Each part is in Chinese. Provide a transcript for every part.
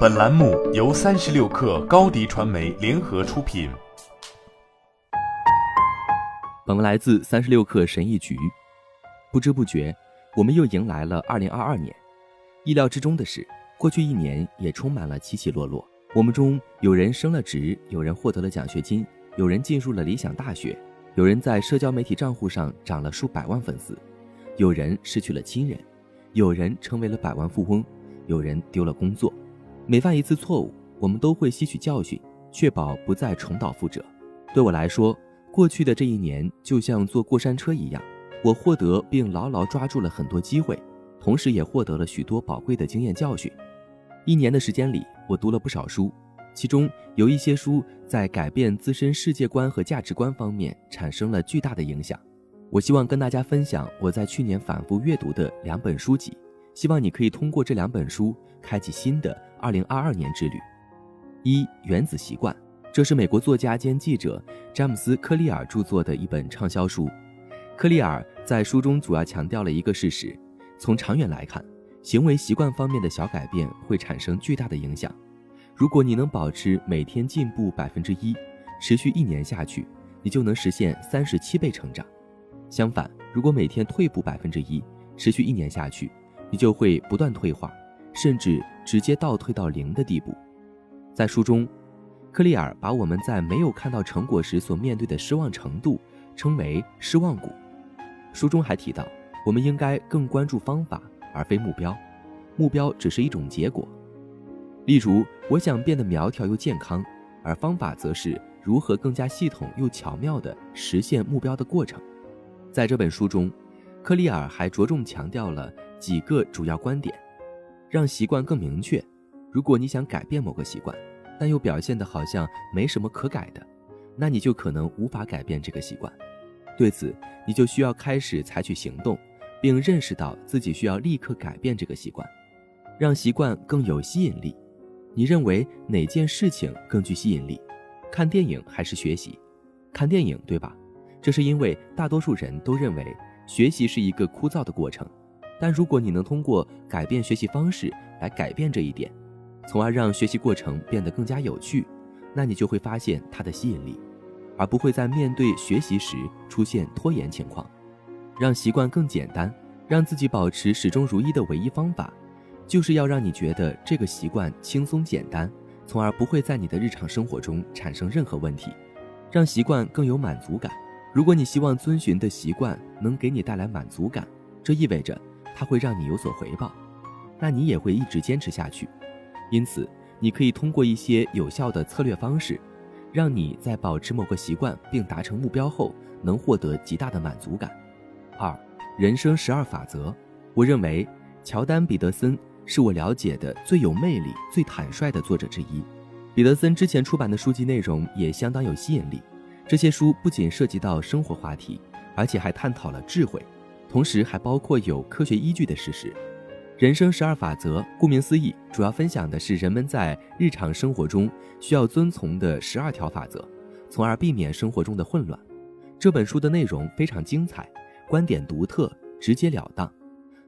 本栏目由三十六氪高低传媒联合出品。本文来自三十六氪神译局。不知不觉，我们又迎来了二零二二年。意料之中的是，过去一年也充满了起起落落。我们中有人升了职，有人获得了奖学金，有人进入了理想大学，有人在社交媒体账户上涨了数百万粉丝，有人失去了亲人，有人成为了百万富翁，有人丢了工作。每犯一次错误，我们都会吸取教训，确保不再重蹈覆辙。对我来说，过去的这一年就像坐过山车一样，我获得并牢牢抓住了很多机会，同时也获得了许多宝贵的经验教训。一年的时间里。我读了不少书，其中有一些书在改变自身世界观和价值观方面产生了巨大的影响。我希望跟大家分享我在去年反复阅读的两本书籍，希望你可以通过这两本书开启新的2022年之旅。一《原子习惯》，这是美国作家兼记者詹姆斯·科利尔著作的一本畅销书。科利尔在书中主要强调了一个事实：从长远来看。行为习惯方面的小改变会产生巨大的影响。如果你能保持每天进步百分之一，持续一年下去，你就能实现三十七倍成长。相反，如果每天退步百分之一，持续一年下去，你就会不断退化，甚至直接倒退到零的地步。在书中，克利尔把我们在没有看到成果时所面对的失望程度称为“失望谷”。书中还提到，我们应该更关注方法。而非目标，目标只是一种结果。例如，我想变得苗条又健康，而方法则是如何更加系统又巧妙地实现目标的过程。在这本书中，克利尔还着重强调了几个主要观点：让习惯更明确。如果你想改变某个习惯，但又表现得好像没什么可改的，那你就可能无法改变这个习惯。对此，你就需要开始采取行动。并认识到自己需要立刻改变这个习惯，让习惯更有吸引力。你认为哪件事情更具吸引力？看电影还是学习？看电影，对吧？这是因为大多数人都认为学习是一个枯燥的过程。但如果你能通过改变学习方式来改变这一点，从而让学习过程变得更加有趣，那你就会发现它的吸引力，而不会在面对学习时出现拖延情况。让习惯更简单，让自己保持始终如一的唯一方法，就是要让你觉得这个习惯轻松简单，从而不会在你的日常生活中产生任何问题。让习惯更有满足感。如果你希望遵循的习惯能给你带来满足感，这意味着它会让你有所回报，那你也会一直坚持下去。因此，你可以通过一些有效的策略方式，让你在保持某个习惯并达成目标后，能获得极大的满足感。二，人生十二法则。我认为乔丹·彼得森是我了解的最有魅力、最坦率的作者之一。彼得森之前出版的书籍内容也相当有吸引力。这些书不仅涉及到生活话题，而且还探讨了智慧，同时还包括有科学依据的事实。人生十二法则，顾名思义，主要分享的是人们在日常生活中需要遵从的十二条法则，从而避免生活中的混乱。这本书的内容非常精彩。观点独特、直截了当，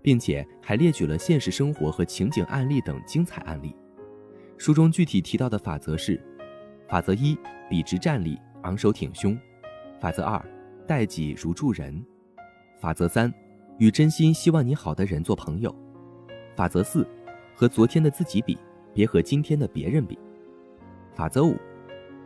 并且还列举了现实生活和情景案例等精彩案例。书中具体提到的法则是：法则一，笔直站立，昂首挺胸；法则二，待己如助人；法则三，与真心希望你好的人做朋友；法则四，和昨天的自己比，别和今天的别人比；法则五，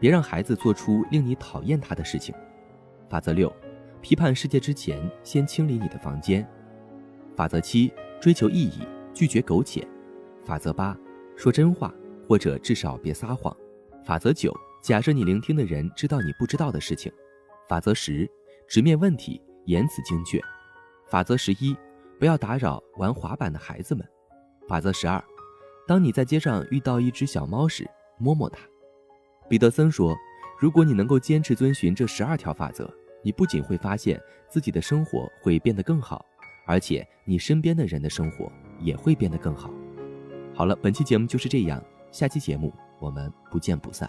别让孩子做出令你讨厌他的事情；法则六。批判世界之前，先清理你的房间。法则七：追求意义，拒绝苟且。法则八：说真话，或者至少别撒谎。法则九：假设你聆听的人知道你不知道的事情。法则十：直面问题，言辞精确。法则十一：不要打扰玩滑板的孩子们。法则十二：当你在街上遇到一只小猫时，摸摸它。彼得森说：“如果你能够坚持遵循这十二条法则。”你不仅会发现自己的生活会变得更好，而且你身边的人的生活也会变得更好。好了，本期节目就是这样，下期节目我们不见不散。